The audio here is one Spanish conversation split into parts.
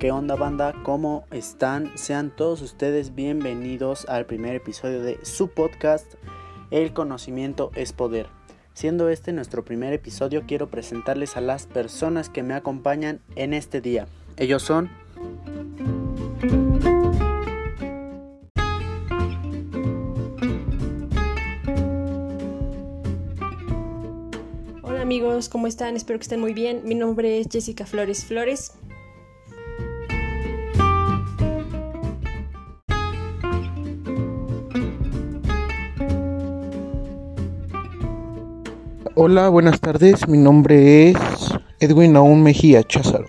¿Qué onda banda? ¿Cómo están? Sean todos ustedes bienvenidos al primer episodio de su podcast El conocimiento es poder. Siendo este nuestro primer episodio, quiero presentarles a las personas que me acompañan en este día. Ellos son... Hola amigos, ¿cómo están? Espero que estén muy bien. Mi nombre es Jessica Flores Flores. Hola, buenas tardes. Mi nombre es Edwin Aún Mejía Cházaro.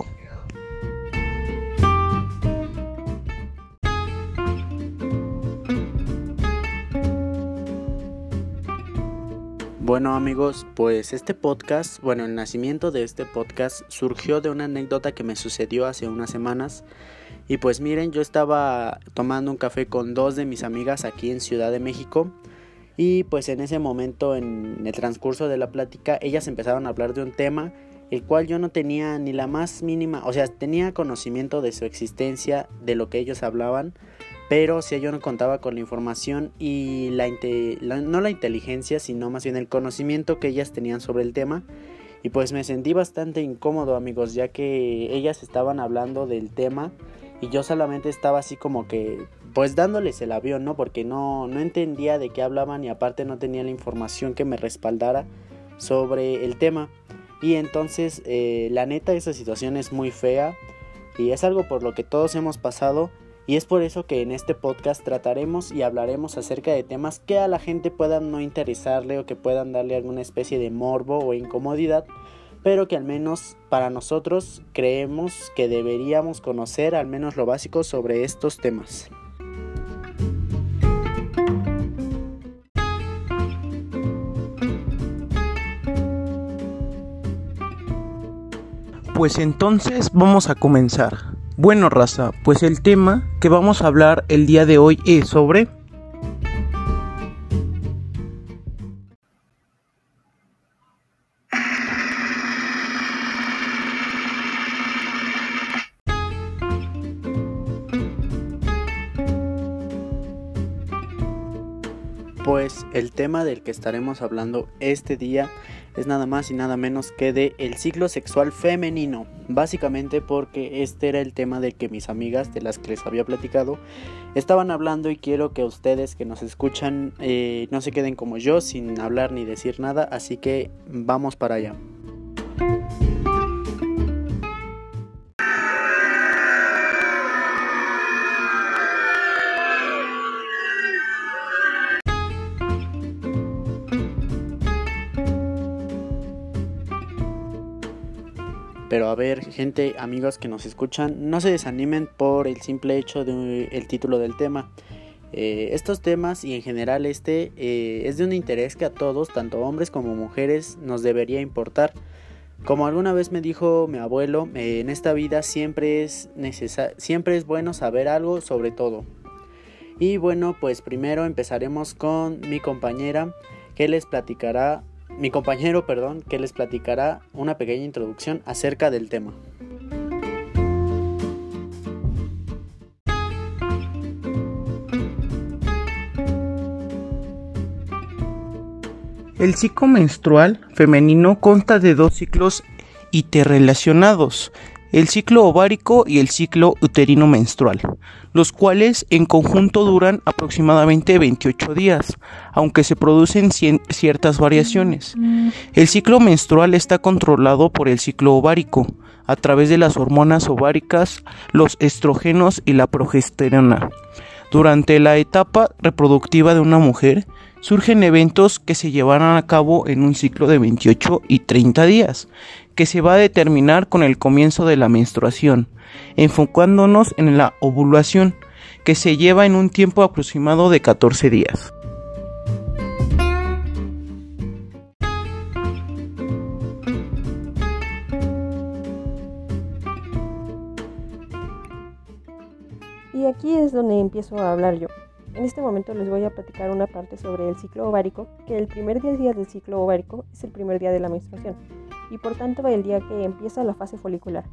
Bueno amigos, pues este podcast, bueno, el nacimiento de este podcast surgió de una anécdota que me sucedió hace unas semanas. Y pues miren, yo estaba tomando un café con dos de mis amigas aquí en Ciudad de México. Y pues en ese momento, en el transcurso de la plática, ellas empezaron a hablar de un tema el cual yo no tenía ni la más mínima, o sea, tenía conocimiento de su existencia, de lo que ellos hablaban, pero si yo no contaba con la información y la, no la inteligencia, sino más bien el conocimiento que ellas tenían sobre el tema. Y pues me sentí bastante incómodo amigos, ya que ellas estaban hablando del tema y yo solamente estaba así como que pues dándoles el avión, ¿no? Porque no, no entendía de qué hablaban y aparte no tenía la información que me respaldara sobre el tema. Y entonces eh, la neta esa situación es muy fea y es algo por lo que todos hemos pasado y es por eso que en este podcast trataremos y hablaremos acerca de temas que a la gente puedan no interesarle o que puedan darle alguna especie de morbo o incomodidad, pero que al menos para nosotros creemos que deberíamos conocer al menos lo básico sobre estos temas. Pues entonces vamos a comenzar. Bueno, raza, pues el tema que vamos a hablar el día de hoy es sobre... tema del que estaremos hablando este día es nada más y nada menos que de el ciclo sexual femenino. Básicamente porque este era el tema del que mis amigas, de las que les había platicado, estaban hablando y quiero que ustedes que nos escuchan eh, no se queden como yo sin hablar ni decir nada. Así que vamos para allá. Pero a ver, gente, amigos que nos escuchan, no se desanimen por el simple hecho del el título del tema. Eh, estos temas y en general este eh, es de un interés que a todos, tanto hombres como mujeres, nos debería importar. Como alguna vez me dijo mi abuelo, eh, en esta vida siempre es, siempre es bueno saber algo sobre todo. Y bueno, pues primero empezaremos con mi compañera que les platicará mi compañero, perdón, que les platicará una pequeña introducción acerca del tema. El ciclo menstrual femenino consta de dos ciclos interrelacionados, el ciclo ovárico y el ciclo uterino menstrual, los cuales en conjunto duran aproximadamente 28 días, aunque se producen ciertas variaciones. El ciclo menstrual está controlado por el ciclo ovárico, a través de las hormonas ováricas, los estrógenos y la progesterona. Durante la etapa reproductiva de una mujer, surgen eventos que se llevarán a cabo en un ciclo de 28 y 30 días, que se va a determinar con el comienzo de la menstruación, enfocándonos en la ovulación, que se lleva en un tiempo aproximado de 14 días. Y aquí es donde empiezo a hablar yo. En este momento les voy a platicar una parte sobre el ciclo ovárico, que el primer día del ciclo ovárico es el primer día de la menstruación y por tanto el día que empieza la fase folicular.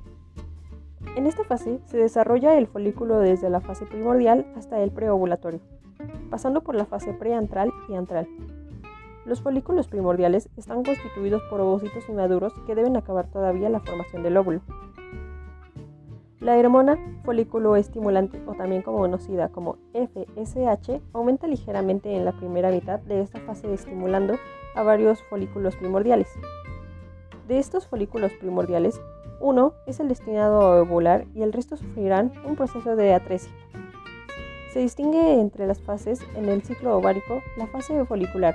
En esta fase se desarrolla el folículo desde la fase primordial hasta el preovulatorio, pasando por la fase preantral y antral. Los folículos primordiales están constituidos por ovocitos inmaduros que deben acabar todavía la formación del óvulo. La hormona folículo estimulante, o también conocida como FSH, aumenta ligeramente en la primera mitad de esta fase estimulando a varios folículos primordiales. De estos folículos primordiales, uno es el destinado a ovular y el resto sufrirán un proceso de atresia. Se distingue entre las fases en el ciclo ovárico la fase folicular,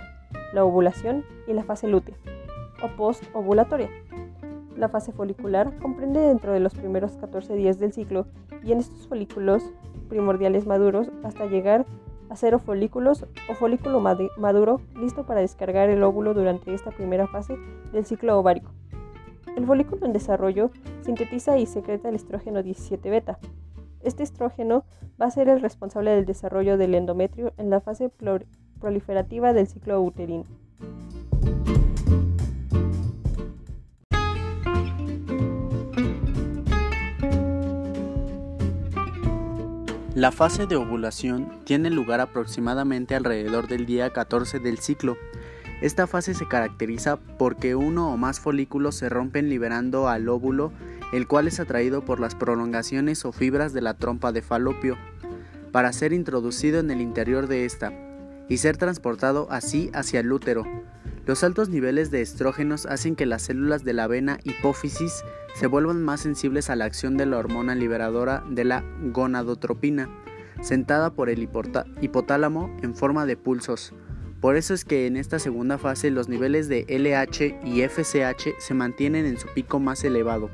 la ovulación y la fase lútea o postovulatoria. La fase folicular comprende dentro de los primeros 14 días del ciclo y en estos folículos primordiales maduros hasta llegar a cero folículos o folículo maduro listo para descargar el óvulo durante esta primera fase del ciclo ovárico. El folículo en desarrollo sintetiza y secreta el estrógeno 17 beta. Este estrógeno va a ser el responsable del desarrollo del endometrio en la fase proliferativa del ciclo uterino. La fase de ovulación tiene lugar aproximadamente alrededor del día 14 del ciclo. Esta fase se caracteriza porque uno o más folículos se rompen liberando al óvulo, el cual es atraído por las prolongaciones o fibras de la trompa de falopio, para ser introducido en el interior de esta y ser transportado así hacia el útero. Los altos niveles de estrógenos hacen que las células de la vena hipófisis se vuelvan más sensibles a la acción de la hormona liberadora de la gonadotropina, sentada por el hipotálamo en forma de pulsos. Por eso es que en esta segunda fase los niveles de LH y FSH se mantienen en su pico más elevado.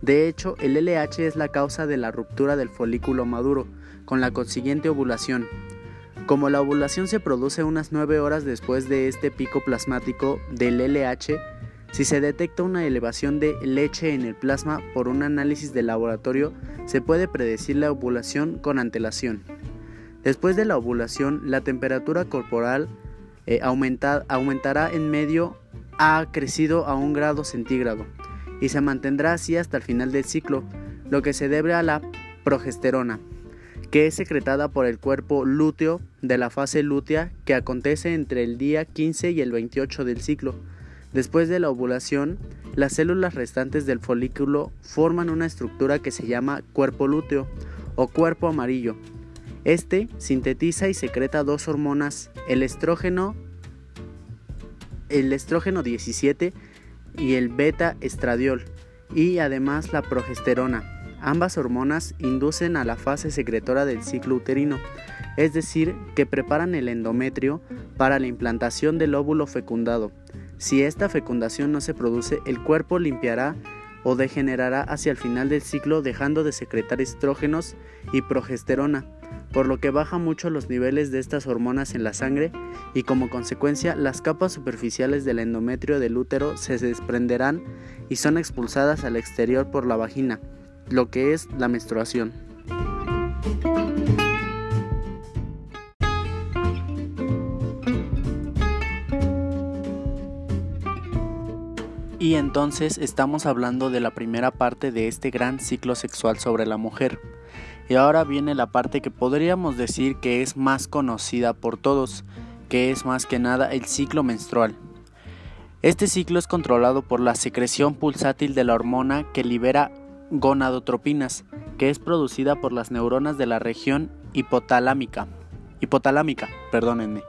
De hecho, el LH es la causa de la ruptura del folículo maduro, con la consiguiente ovulación. Como la ovulación se produce unas 9 horas después de este pico plasmático del LH, si se detecta una elevación de leche en el plasma por un análisis de laboratorio, se puede predecir la ovulación con antelación. Después de la ovulación, la temperatura corporal eh, aumentará en medio ha crecido a un grado centígrado y se mantendrá así hasta el final del ciclo, lo que se debe a la progesterona, que es secretada por el cuerpo lúteo de la fase lútea que acontece entre el día 15 y el 28 del ciclo. Después de la ovulación, las células restantes del folículo forman una estructura que se llama cuerpo lúteo o cuerpo amarillo. Este sintetiza y secreta dos hormonas, el estrógeno, el estrógeno 17 y el beta estradiol, y además la progesterona. Ambas hormonas inducen a la fase secretora del ciclo uterino, es decir, que preparan el endometrio para la implantación del óvulo fecundado. Si esta fecundación no se produce, el cuerpo limpiará o degenerará hacia el final del ciclo dejando de secretar estrógenos y progesterona, por lo que baja mucho los niveles de estas hormonas en la sangre y como consecuencia las capas superficiales del endometrio del útero se desprenderán y son expulsadas al exterior por la vagina, lo que es la menstruación. Y entonces estamos hablando de la primera parte de este gran ciclo sexual sobre la mujer. Y ahora viene la parte que podríamos decir que es más conocida por todos, que es más que nada el ciclo menstrual. Este ciclo es controlado por la secreción pulsátil de la hormona que libera gonadotropinas, que es producida por las neuronas de la región hipotalámica. Hipotalámica, perdónenme.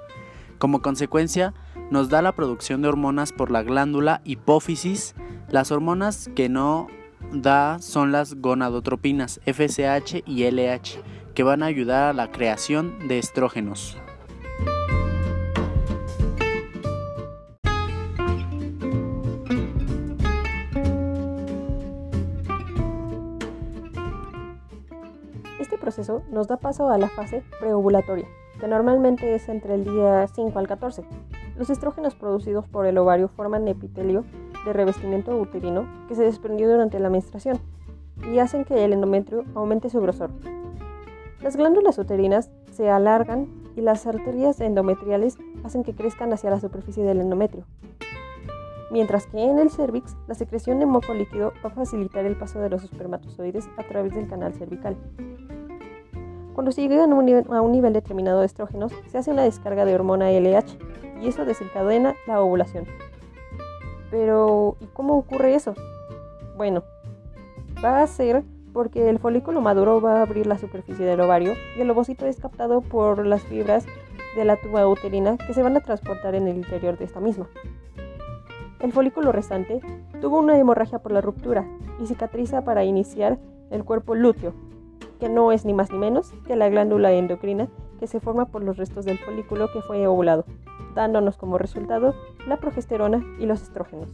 Como consecuencia, nos da la producción de hormonas por la glándula hipófisis. Las hormonas que no da son las gonadotropinas FSH y LH, que van a ayudar a la creación de estrógenos. Proceso nos da paso a la fase preovulatoria, que normalmente es entre el día 5 al 14. Los estrógenos producidos por el ovario forman epitelio de revestimiento uterino que se desprendió durante la menstruación y hacen que el endometrio aumente su grosor. Las glándulas uterinas se alargan y las arterias endometriales hacen que crezcan hacia la superficie del endometrio. mientras que en el cervix la secreción de moco líquido va a facilitar el paso de los espermatozoides a través del canal cervical. Cuando se llega a un, nivel, a un nivel determinado de estrógenos, se hace una descarga de hormona LH y eso desencadena la ovulación. Pero, ¿y cómo ocurre eso? Bueno, va a ser porque el folículo maduro va a abrir la superficie del ovario y el ovocito es captado por las fibras de la tuba uterina que se van a transportar en el interior de esta misma. El folículo restante tuvo una hemorragia por la ruptura y cicatriza para iniciar el cuerpo lúteo, que no es ni más ni menos que la glándula endocrina que se forma por los restos del folículo que fue ovulado, dándonos como resultado la progesterona y los estrógenos.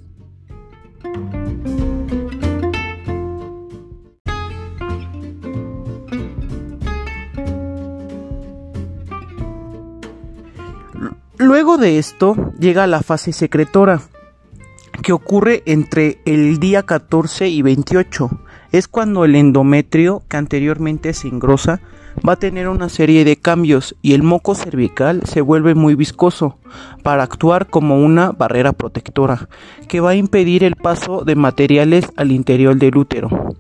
Luego de esto llega la fase secretora, que ocurre entre el día 14 y 28. Es cuando el endometrio, que anteriormente se engrosa, va a tener una serie de cambios y el moco cervical se vuelve muy viscoso para actuar como una barrera protectora que va a impedir el paso de materiales al interior del útero.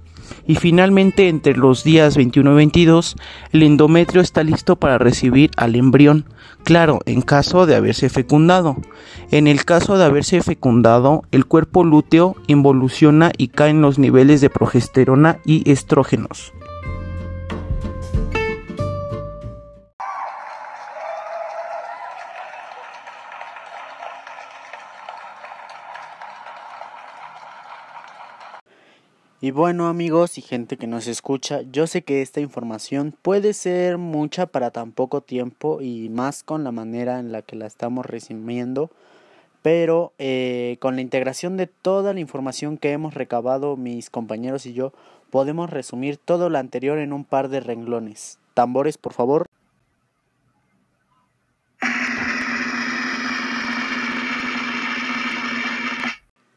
Y finalmente, entre los días 21 y 22, el endometrio está listo para recibir al embrión, claro, en caso de haberse fecundado. En el caso de haberse fecundado, el cuerpo lúteo involuciona y caen los niveles de progesterona y estrógenos. Y bueno amigos y gente que nos escucha, yo sé que esta información puede ser mucha para tan poco tiempo y más con la manera en la que la estamos resumiendo, pero eh, con la integración de toda la información que hemos recabado mis compañeros y yo, podemos resumir todo lo anterior en un par de renglones. Tambores, por favor.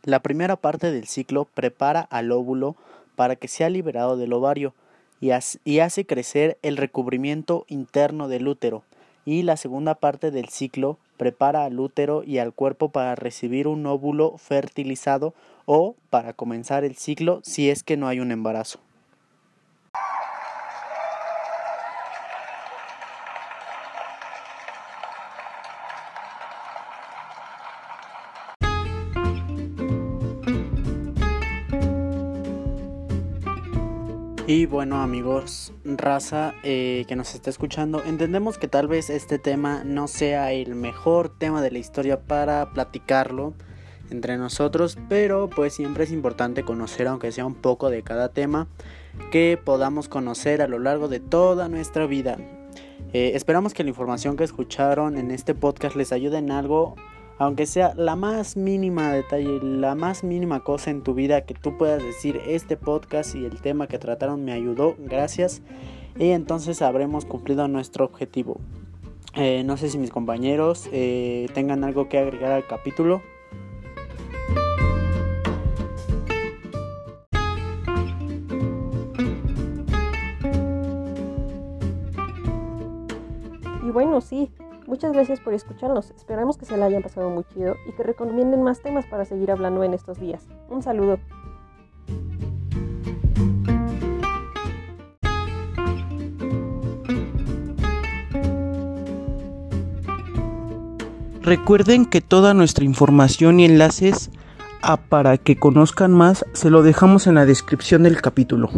La primera parte del ciclo prepara al óvulo para que sea liberado del ovario y, hace crecer el recubrimiento interno del útero. Y la segunda parte del ciclo prepara al útero y al cuerpo para recibir un óvulo fertilizado o para comenzar el ciclo si es que no hay un embarazo. Y bueno amigos, raza eh, que nos está escuchando, entendemos que tal vez este tema no sea el mejor tema de la historia para platicarlo entre nosotros, pero pues siempre es importante conocer aunque sea un poco de cada tema que podamos conocer a lo largo de toda nuestra vida. Eh, esperamos que la información que escucharon en este podcast les ayude en algo aunque sea la más mínima detalle, la más mínima cosa en tu vida que tú puedas decir, este podcast y el tema que trataron me ayudó, gracias, y entonces habremos cumplido nuestro objetivo. Eh, no sé si mis compañeros eh, tengan algo que agregar al capítulo. Y bueno, sí, Muchas gracias por escucharnos. Esperamos que se la hayan pasado muy chido y que recomienden más temas para seguir hablando en estos días. Un saludo. Recuerden que toda nuestra información y enlaces a para que conozcan más se lo dejamos en la descripción del capítulo.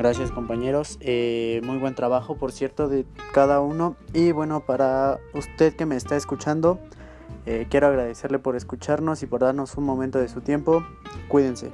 Gracias compañeros, eh, muy buen trabajo por cierto de cada uno. Y bueno para usted que me está escuchando eh, quiero agradecerle por escucharnos y por darnos un momento de su tiempo, cuídense.